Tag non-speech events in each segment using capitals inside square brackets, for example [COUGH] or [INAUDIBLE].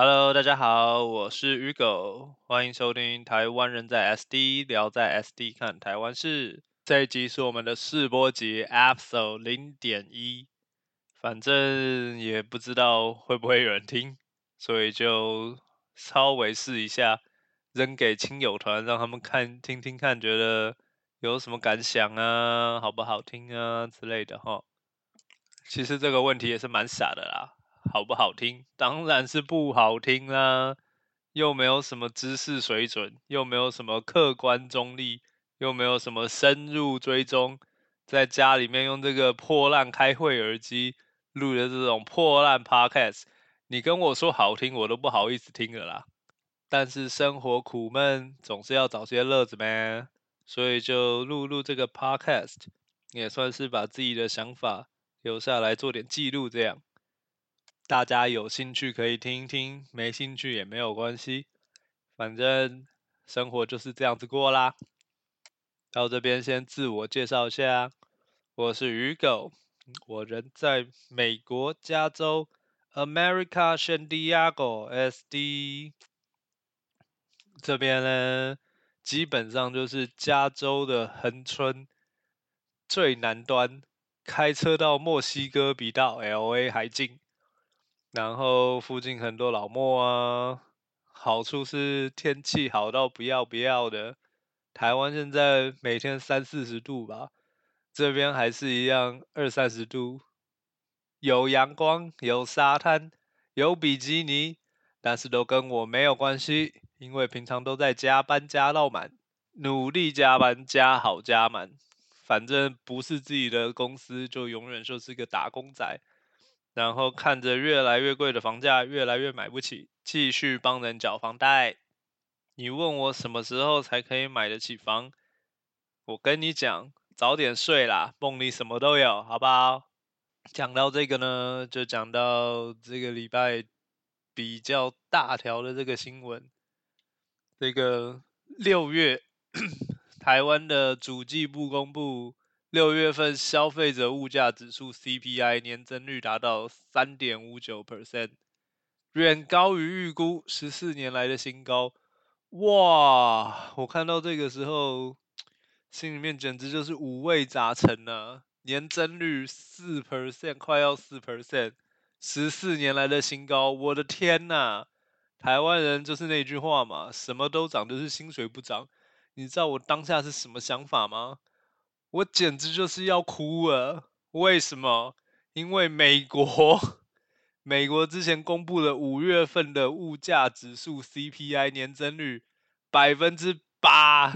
Hello，大家好，我是鱼狗，欢迎收听台湾人在 SD 聊在 SD 看台湾事。这一集是我们的试播集 Episode 零点一，反正也不知道会不会有人听，所以就稍微试一下，扔给亲友团，让他们看听听看，觉得有什么感想啊，好不好听啊之类的哈。其实这个问题也是蛮傻的啦，好不好听？当然是不好听啦，又没有什么知识水准，又没有什么客观中立。又没有什么深入追踪，在家里面用这个破烂开会耳机录的这种破烂 podcast，你跟我说好听，我都不好意思听了啦。但是生活苦闷，总是要找些乐子呗，所以就录录这个 podcast，也算是把自己的想法留下来做点记录，这样大家有兴趣可以听听，没兴趣也没有关系，反正生活就是这样子过啦。到这边先自我介绍一下，我是鱼狗，我人在美国加州，America San Diego SD 这边呢，基本上就是加州的横村最南端，开车到墨西哥比到 LA 还近，然后附近很多老莫啊，好处是天气好到不要不要的。台湾现在每天三四十度吧，这边还是一样二三十度，有阳光，有沙滩，有比基尼，但是都跟我没有关系，因为平常都在加班加到满，努力加班加好加满，反正不是自己的公司，就永远就是个打工仔，然后看着越来越贵的房价，越来越买不起，继续帮人缴房贷。你问我什么时候才可以买得起房？我跟你讲，早点睡啦，梦里什么都有，好不好？讲到这个呢，就讲到这个礼拜比较大条的这个新闻。这个六月，[COUGHS] 台湾的主计部公布六月份消费者物价指数 CPI 年增率达到三点五九 percent，远高于预估，十四年来的新高。哇！我看到这个时候，心里面简直就是五味杂陈呢。年增率四 percent，快要四 percent，十四年来的新高。我的天呐！台湾人就是那句话嘛，什么都涨，就是薪水不涨。你知道我当下是什么想法吗？我简直就是要哭了。为什么？因为美国。[LAUGHS] 美国之前公布了五月份的物价指数 CPI 年增率百分之八。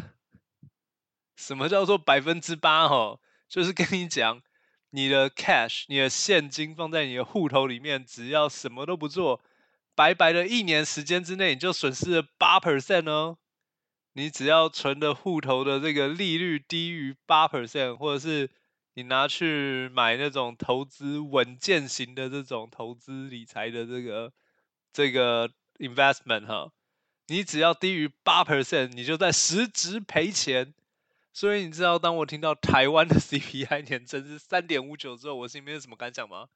什么叫做百分之八？哈，就是跟你讲，你的 cash，你的现金放在你的户头里面，只要什么都不做，白白的一年时间之内，你就损失了八 percent 哦。你只要存的户头的这个利率低于八 percent，或者是。你拿去买那种投资稳健型的这种投资理财的这个这个 investment 哈，你只要低于八 percent，你就在实质赔钱。所以你知道，当我听到台湾的 [LAUGHS] CPI 年增是三点五九之后，我心里面有什么感想吗？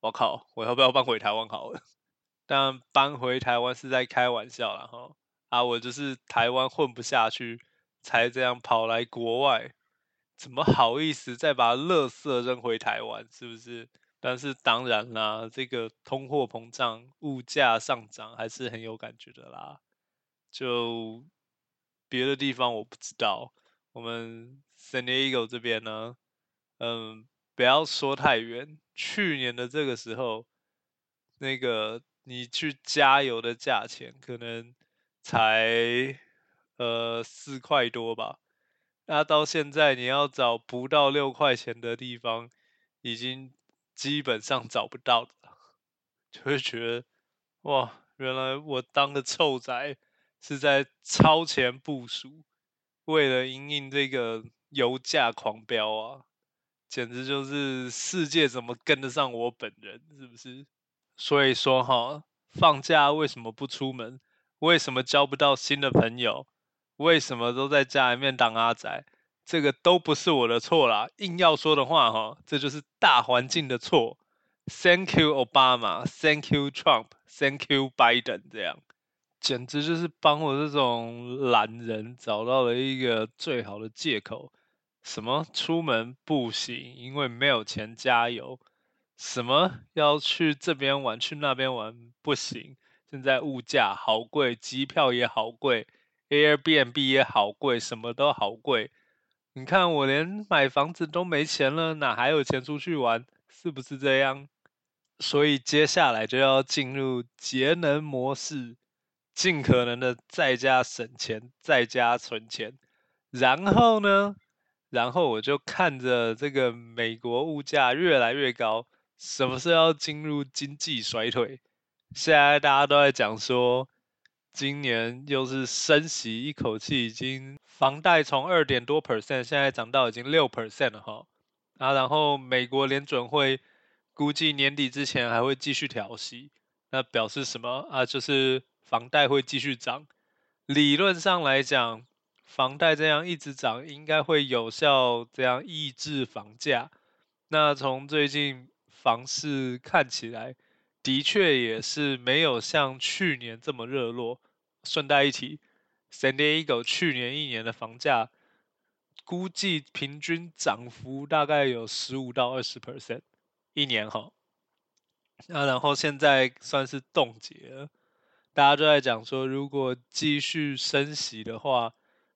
我靠，我要不要搬回台湾好了？[LAUGHS] 但搬回台湾是在开玩笑了哈。啊，我就是台湾混不下去，才这样跑来国外。怎么好意思再把垃圾扔回台湾？是不是？但是当然啦，这个通货膨胀、物价上涨还是很有感觉的啦。就别的地方我不知道，我们 San Diego 这边呢，嗯，不要说太远。去年的这个时候，那个你去加油的价钱可能才呃四块多吧。那到现在，你要找不到六块钱的地方，已经基本上找不到了，就会觉得，哇，原来我当个臭仔是在超前部署，为了迎应这个油价狂飙啊，简直就是世界怎么跟得上我本人，是不是？所以说哈，放假为什么不出门？为什么交不到新的朋友？为什么都在家里面当阿宅？这个都不是我的错啦。硬要说的话，哈，这就是大环境的错。Thank you Obama, Thank you Trump, Thank you Biden，这样简直就是帮我这种懒人找到了一个最好的借口。什么出门不行，因为没有钱加油；什么要去这边玩，去那边玩不行，现在物价好贵，机票也好贵，Airbnb 也好贵，什么都好贵。你看我连买房子都没钱了，哪还有钱出去玩？是不是这样？所以接下来就要进入节能模式，尽可能的在家省钱，在家存钱。然后呢？然后我就看着这个美国物价越来越高，什么时候要进入经济衰退？现在大家都在讲说，今年又是升息，一口气已经房贷从二点多 percent 现在涨到已经六 percent 了哈。啊，然后美国联准会估计年底之前还会继续调息，那表示什么啊？就是房贷会继续涨。理论上来讲。房贷这样一直涨，应该会有效这样抑制房价。那从最近房市看起来，的确也是没有像去年这么热络。顺带一提，San Diego 去年一年的房价估计平均涨幅大概有十五到二十 percent 一年哈。那然后现在算是冻结了，大家都在讲说，如果继续升息的话。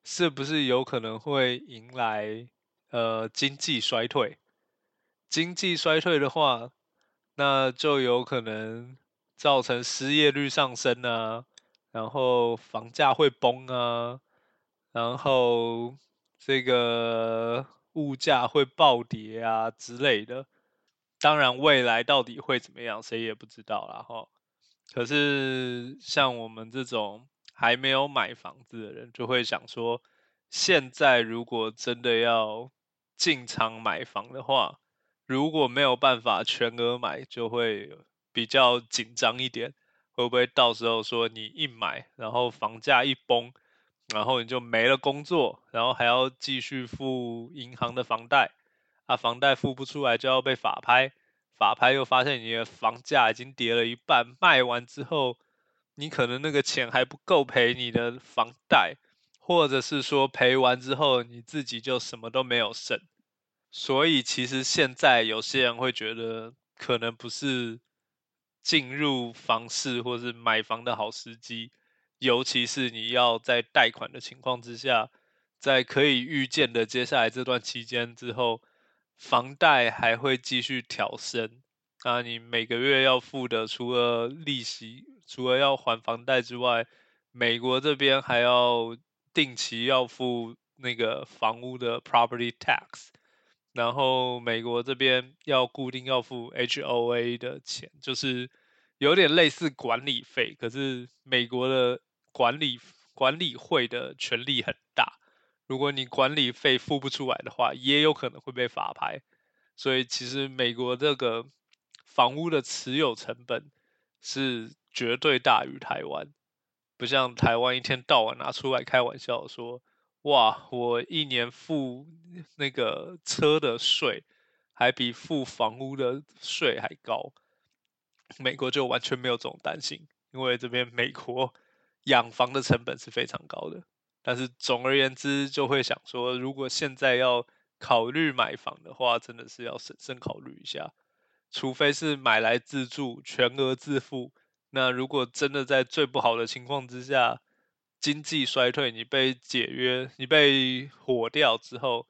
是不是有可能会迎来呃经济衰退？经济衰退的话，那就有可能造成失业率上升啊，然后房价会崩啊，然后这个物价会暴跌啊之类的。当然，未来到底会怎么样，谁也不知道啦哈。可是像我们这种。还没有买房子的人就会想说，现在如果真的要进场买房的话，如果没有办法全额买，就会比较紧张一点。会不会到时候说你一买，然后房价一崩，然后你就没了工作，然后还要继续付银行的房贷，啊，房贷付不出来就要被法拍，法拍又发现你的房价已经跌了一半，卖完之后。你可能那个钱还不够赔你的房贷，或者是说赔完之后你自己就什么都没有剩，所以其实现在有些人会觉得可能不是进入房市或是买房的好时机，尤其是你要在贷款的情况之下，在可以预见的接下来这段期间之后，房贷还会继续调升，那你每个月要付的除了利息。除了要还房贷之外，美国这边还要定期要付那个房屋的 property tax，然后美国这边要固定要付 HOA 的钱，就是有点类似管理费，可是美国的管理管理会的权力很大，如果你管理费付不出来的话，也有可能会被法拍，所以其实美国这个房屋的持有成本是。绝对大于台湾，不像台湾一天到晚拿出来开玩笑说，哇，我一年付那个车的税还比付房屋的税还高。美国就完全没有这种担心，因为这边美国养房的成本是非常高的。但是总而言之，就会想说，如果现在要考虑买房的话，真的是要审慎考虑一下，除非是买来自住，全额自付。那如果真的在最不好的情况之下，经济衰退，你被解约，你被火掉之后，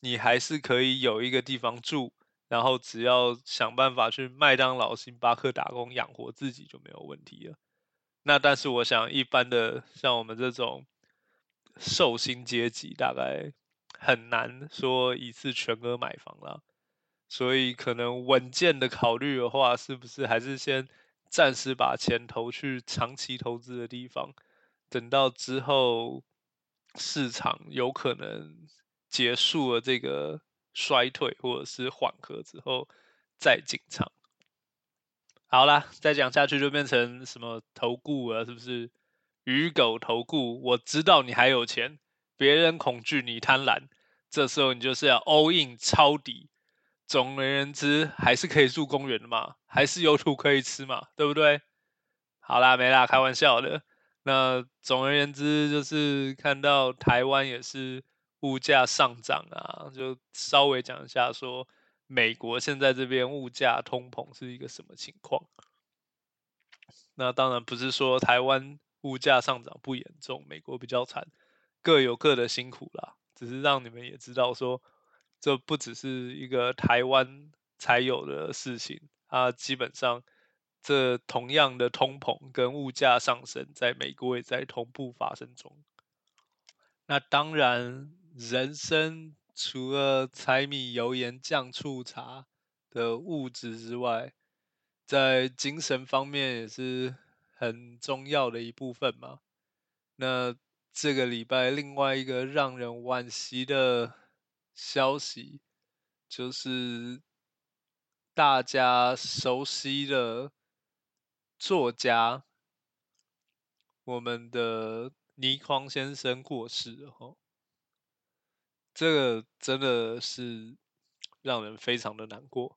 你还是可以有一个地方住，然后只要想办法去麦当劳、星巴克打工养活自己就没有问题了。那但是我想，一般的像我们这种寿星阶级，大概很难说一次全额买房了。所以可能稳健的考虑的话，是不是还是先？暂时把钱投去长期投资的地方，等到之后市场有可能结束了这个衰退或者是缓和之后再进场。好啦，再讲下去就变成什么投顾了，是不是？鱼狗投顾，我知道你还有钱，别人恐惧你贪婪，这时候你就是要 all in 抄底。总而言之，还是可以住公园的嘛，还是有土可以吃嘛，对不对？好啦，没啦，开玩笑的。那总而言之，就是看到台湾也是物价上涨啊，就稍微讲一下说，美国现在这边物价通膨是一个什么情况。那当然不是说台湾物价上涨不严重，美国比较惨，各有各的辛苦啦。只是让你们也知道说，这不只是一个台湾才有的事情，它基本上。这同样的通膨跟物价上升，在美国也在同步发生中。那当然，人生除了柴米油盐酱醋茶的物质之外，在精神方面也是很重要的一部分嘛。那这个礼拜另外一个让人惋惜的消息，就是大家熟悉的。作家，我们的倪匡先生过世了，这个真的是让人非常的难过。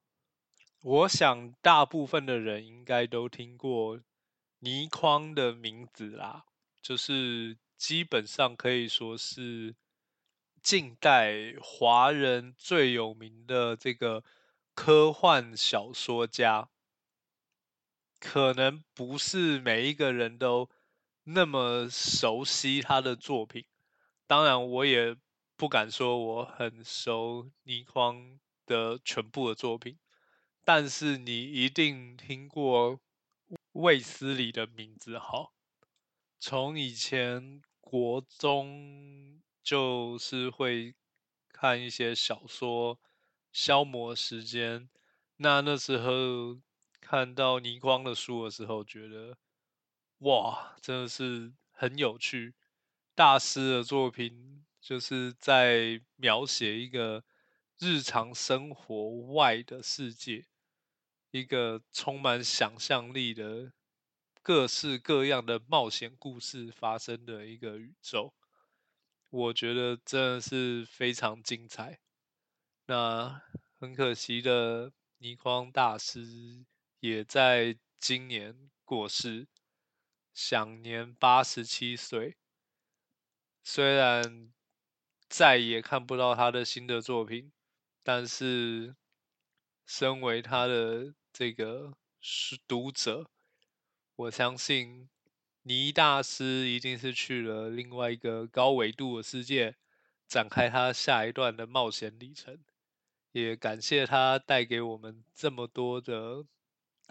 我想大部分的人应该都听过倪匡的名字啦，就是基本上可以说是近代华人最有名的这个科幻小说家。可能不是每一个人都那么熟悉他的作品，当然我也不敢说我很熟倪匡的全部的作品，但是你一定听过卫斯理的名字哈。从以前国中就是会看一些小说消磨时间，那那时候。看到倪匡的书的时候，觉得哇，真的是很有趣。大师的作品就是在描写一个日常生活外的世界，一个充满想象力的各式各样的冒险故事发生的一个宇宙。我觉得真的是非常精彩。那很可惜的，倪匡大师。也在今年过世，享年八十七岁。虽然再也看不到他的新的作品，但是身为他的这个是读者，我相信倪大师一定是去了另外一个高维度的世界，展开他下一段的冒险旅程。也感谢他带给我们这么多的。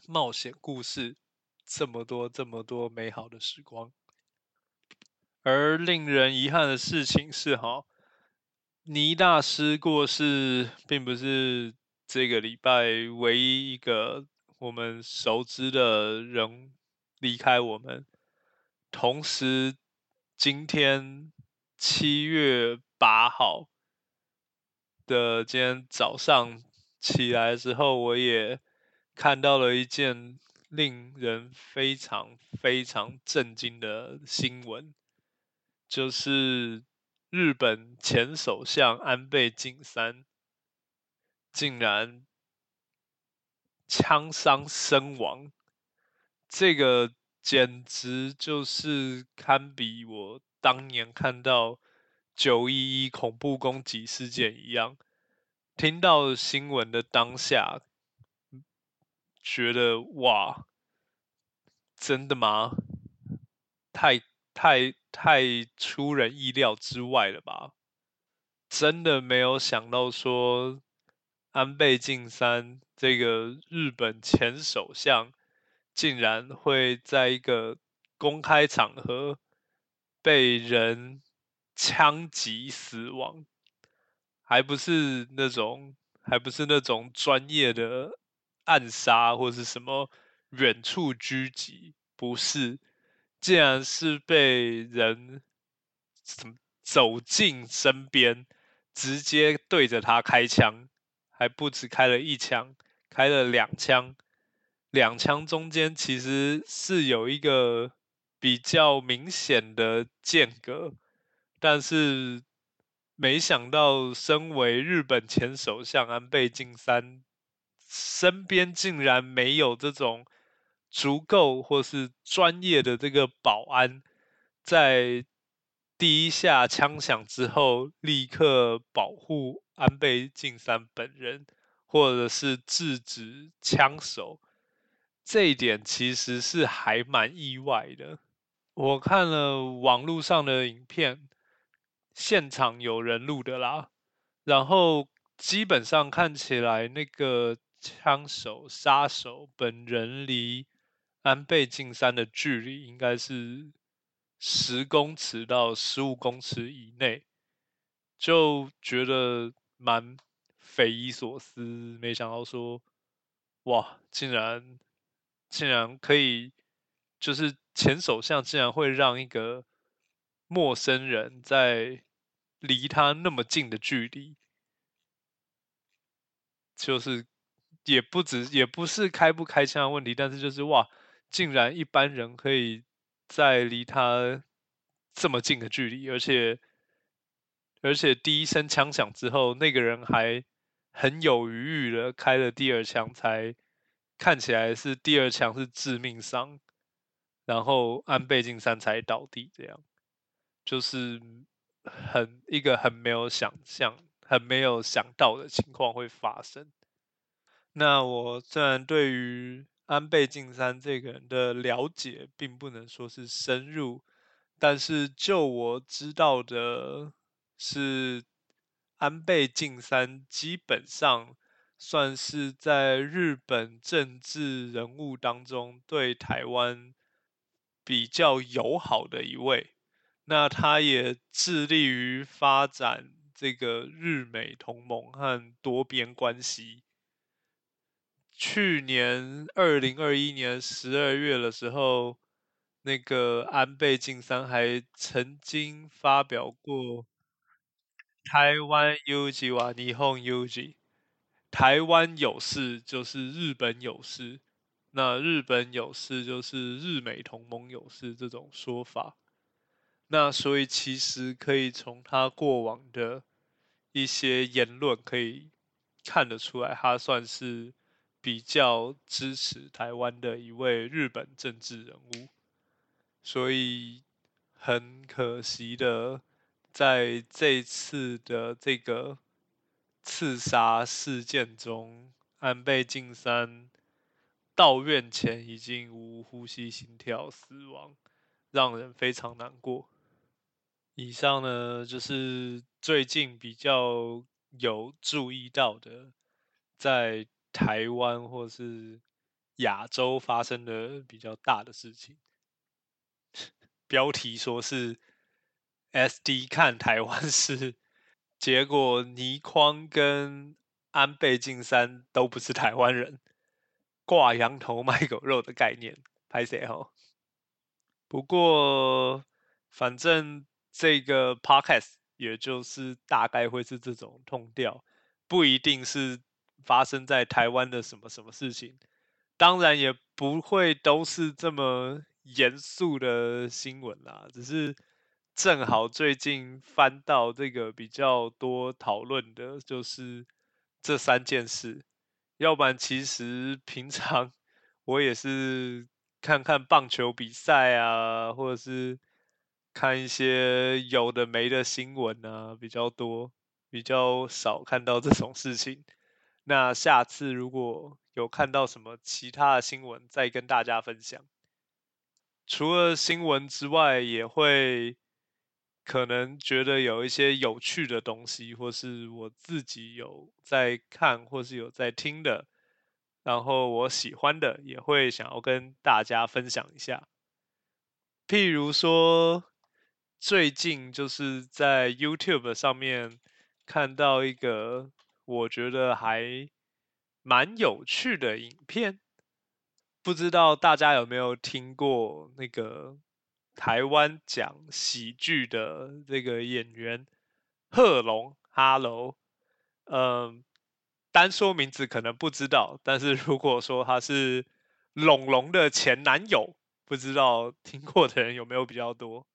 冒险故事，这么多这么多美好的时光。而令人遗憾的事情是，哈，倪大师过世，并不是这个礼拜唯一一个我们熟知的人离开我们。同时，今天七月八号的今天早上起来之后，我也。看到了一件令人非常非常震惊的新闻，就是日本前首相安倍晋三竟然枪伤身亡，这个简直就是堪比我当年看到九一一恐怖攻击事件一样。听到新闻的当下。觉得哇，真的吗？太太太出人意料之外了吧？真的没有想到说安倍晋三这个日本前首相，竟然会在一个公开场合被人枪击死亡，还不是那种，还不是那种专业的。暗杀或是什么远处狙击，不是，竟然是被人怎走进身边，直接对着他开枪，还不止开了一枪，开了两枪，两枪中间其实是有一个比较明显的间隔，但是没想到，身为日本前首相安倍晋三。身边竟然没有这种足够或是专业的这个保安，在第一下枪响之后，立刻保护安倍晋三本人，或者是制止枪手，这一点其实是还蛮意外的。我看了网络上的影片，现场有人录的啦，然后基本上看起来那个枪手杀手本人离安倍晋三的距离应该是十公尺到十五公尺以内，就觉得蛮匪夷所思，没想到说，哇，竟然竟然可以，就是前首相竟然会让一个陌生人在离他那么近的距离，就是也不止也不是开不开枪的问题，但是就是哇，竟然一般人可以在离他这么近的距离，而且而且第一声枪响之后，那个人还很有余裕的开了第二枪，才看起来是第二枪是致命伤，然后安倍晋三才倒地，这样就是很一个很没有想象、很没有想到的情况会发生。那我虽然对于安倍晋三这个人的了解并不能说是深入，但是就我知道的是，安倍晋三基本上算是在日本政治人物当中对台湾比较友好的一位。那他也致力于发展这个日美同盟和多边关系。去年二零二一年十二月的时候，那个安倍晋三还曾经发表过台湾 UG 哇，霓虹 UG，台湾有事就是日本有事，那日本有事就是日美同盟有事这种说法。那所以其实可以从他过往的一些言论可以看得出来，他算是。比较支持台湾的一位日本政治人物，所以很可惜的，在这次的这个刺杀事件中，安倍晋三到院前已经无呼吸、心跳死亡，让人非常难过。以上呢，就是最近比较有注意到的，在。台湾或是亚洲发生的比较大的事情，标题说是 SD 看台湾 [LAUGHS] 是，结果倪匡跟安倍晋三都不是台湾人，挂羊头卖狗肉的概念，拍谁吼？不过反正这个 podcast 也就是大概会是这种痛调，不一定是。发生在台湾的什么什么事情，当然也不会都是这么严肃的新闻啦。只是正好最近翻到这个比较多讨论的，就是这三件事。要不然其实平常我也是看看棒球比赛啊，或者是看一些有的没的新闻啊，比较多，比较少看到这种事情。那下次如果有看到什么其他的新闻，再跟大家分享。除了新闻之外，也会可能觉得有一些有趣的东西，或是我自己有在看，或是有在听的，然后我喜欢的，也会想要跟大家分享一下。譬如说，最近就是在 YouTube 上面看到一个。我觉得还蛮有趣的影片，不知道大家有没有听过那个台湾讲喜剧的这个演员贺龙？Hello，嗯，单说名字可能不知道，但是如果说他是龙龙的前男友，不知道听过的人有没有比较多？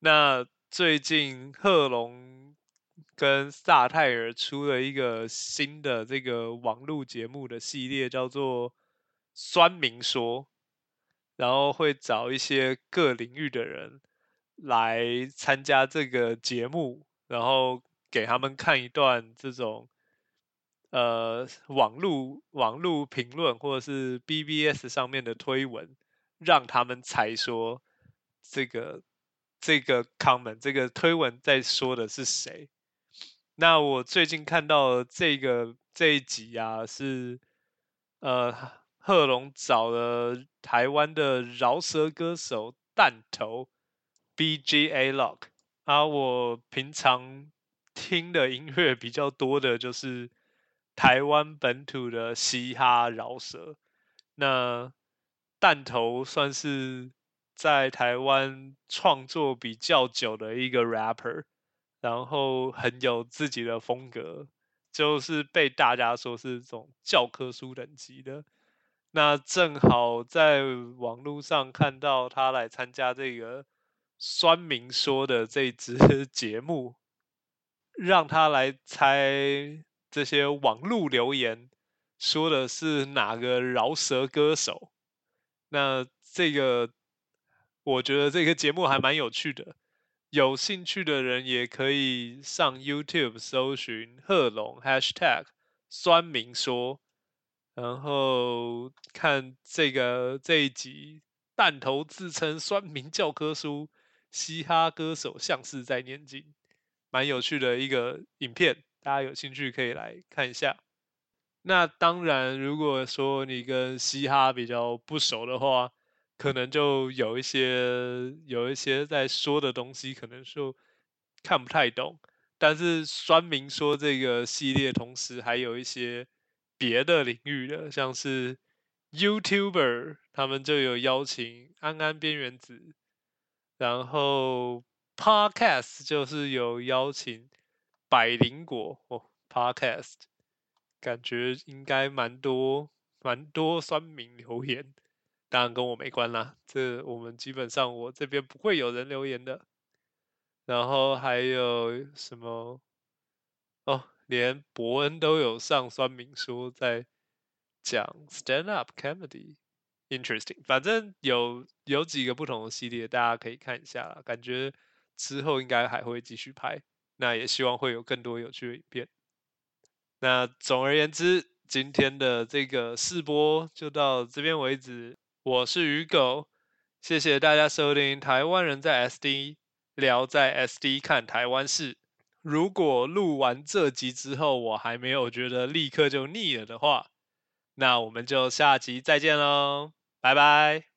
那最近贺龙。跟萨泰尔出了一个新的这个网络节目的系列，叫做《酸民说》。然后会找一些各领域的人来参加这个节目，然后给他们看一段这种呃网络网络评论或者是 BBS 上面的推文，让他们猜说这个这个 comment 这个推文在说的是谁。那我最近看到这个这一集啊，是呃贺龙找了台湾的饶舌歌手弹头 BGA Lock 啊，我平常听的音乐比较多的就是台湾本土的嘻哈饶舌，那弹头算是在台湾创作比较久的一个 rapper。然后很有自己的风格，就是被大家说是这种教科书等级的。那正好在网络上看到他来参加这个酸民说的这支 [LAUGHS] 节目，让他来猜这些网络留言说的是哪个饶舌歌手。那这个我觉得这个节目还蛮有趣的。有兴趣的人也可以上 YouTube 搜寻贺龙 #hashtag 酸民说，然后看这个这一集弹头自称酸民教科书，嘻哈歌手像是在念经，蛮有趣的一个影片，大家有兴趣可以来看一下。那当然，如果说你跟嘻哈比较不熟的话，可能就有一些有一些在说的东西，可能就看不太懂。但是酸民说这个系列，同时还有一些别的领域的，像是 YouTuber，他们就有邀请安安边缘子，然后 Podcast 就是有邀请百灵果哦，Podcast 感觉应该蛮多蛮多酸民留言。当然跟我没关啦，这我们基本上我这边不会有人留言的。然后还有什么？哦，连伯恩都有上酸民说在讲 stand up comedy，interesting。反正有有几个不同的系列，大家可以看一下。感觉之后应该还会继续拍，那也希望会有更多有趣的影片。那总而言之，今天的这个试播就到这边为止。我是鱼狗，谢谢大家收听台湾人在 SD 聊在 SD 看台湾事。如果录完这集之后我还没有觉得立刻就腻了的话，那我们就下集再见喽，拜拜。